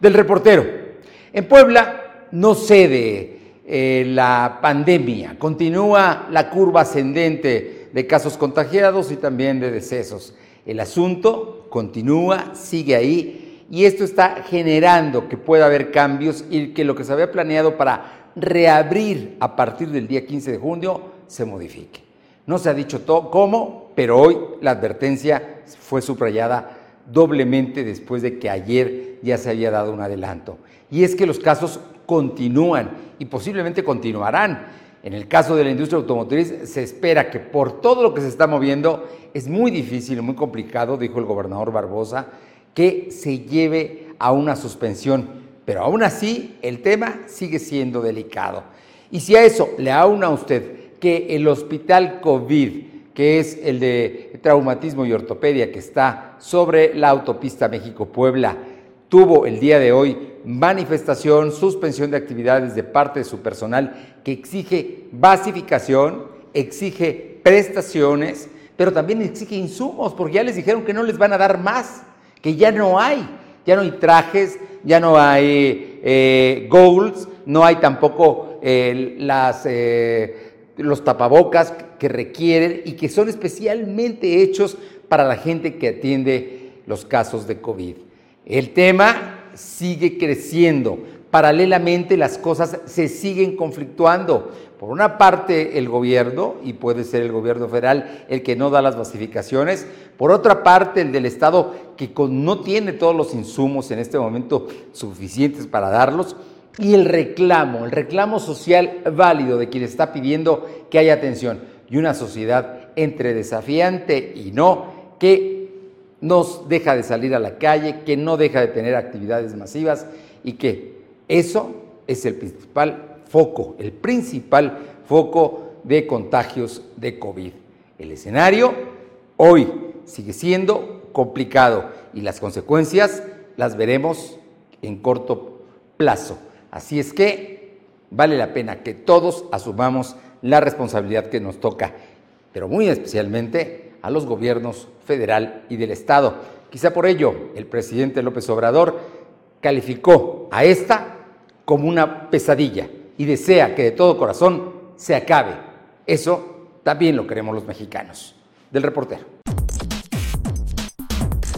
Del reportero. En Puebla no cede eh, la pandemia, continúa la curva ascendente de casos contagiados y también de decesos. El asunto continúa, sigue ahí y esto está generando que pueda haber cambios y que lo que se había planeado para reabrir a partir del día 15 de junio se modifique. No se ha dicho todo cómo, pero hoy la advertencia fue subrayada doblemente después de que ayer ya se había dado un adelanto. Y es que los casos continúan y posiblemente continuarán. En el caso de la industria automotriz se espera que por todo lo que se está moviendo es muy difícil, muy complicado, dijo el gobernador Barbosa, que se lleve a una suspensión. Pero aún así el tema sigue siendo delicado. Y si a eso le aúna usted que el hospital COVID que es el de traumatismo y ortopedia que está sobre la autopista México-Puebla, tuvo el día de hoy manifestación, suspensión de actividades de parte de su personal que exige basificación, exige prestaciones, pero también exige insumos, porque ya les dijeron que no les van a dar más, que ya no hay, ya no hay trajes, ya no hay eh, goals, no hay tampoco eh, las... Eh, los tapabocas que requieren y que son especialmente hechos para la gente que atiende los casos de COVID. El tema sigue creciendo. Paralelamente las cosas se siguen conflictuando. Por una parte el gobierno, y puede ser el gobierno federal el que no da las basificaciones, por otra parte el del Estado que no tiene todos los insumos en este momento suficientes para darlos, y el reclamo, el reclamo social válido de quien está pidiendo que haya atención y una sociedad entre desafiante y no, que nos deja de salir a la calle, que no deja de tener actividades masivas y que eso es el principal foco, el principal foco de contagios de COVID. El escenario hoy sigue siendo complicado y las consecuencias las veremos en corto plazo. Así es que vale la pena que todos asumamos la responsabilidad que nos toca, pero muy especialmente a los gobiernos federal y del Estado. Quizá por ello el presidente López Obrador calificó a esta como una pesadilla y desea que de todo corazón se acabe. Eso también lo queremos los mexicanos. Del reportero.